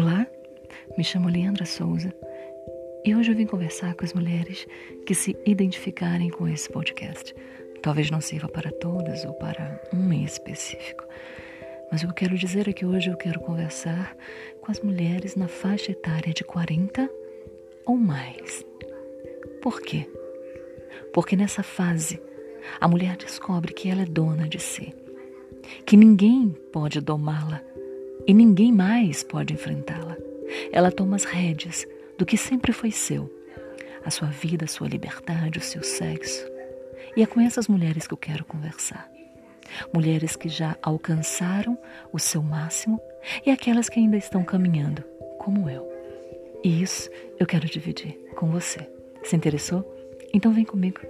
Olá, me chamo Leandra Souza e hoje eu vim conversar com as mulheres que se identificarem com esse podcast. Talvez não sirva para todas ou para uma em específico, mas o que eu quero dizer é que hoje eu quero conversar com as mulheres na faixa etária de 40 ou mais. Por quê? Porque nessa fase a mulher descobre que ela é dona de si, que ninguém pode domá-la e ninguém mais pode enfrentá-la. Ela toma as rédeas do que sempre foi seu, a sua vida, a sua liberdade, o seu sexo. E é com essas mulheres que eu quero conversar. Mulheres que já alcançaram o seu máximo e aquelas que ainda estão caminhando, como eu. E isso eu quero dividir com você. Se interessou? Então vem comigo.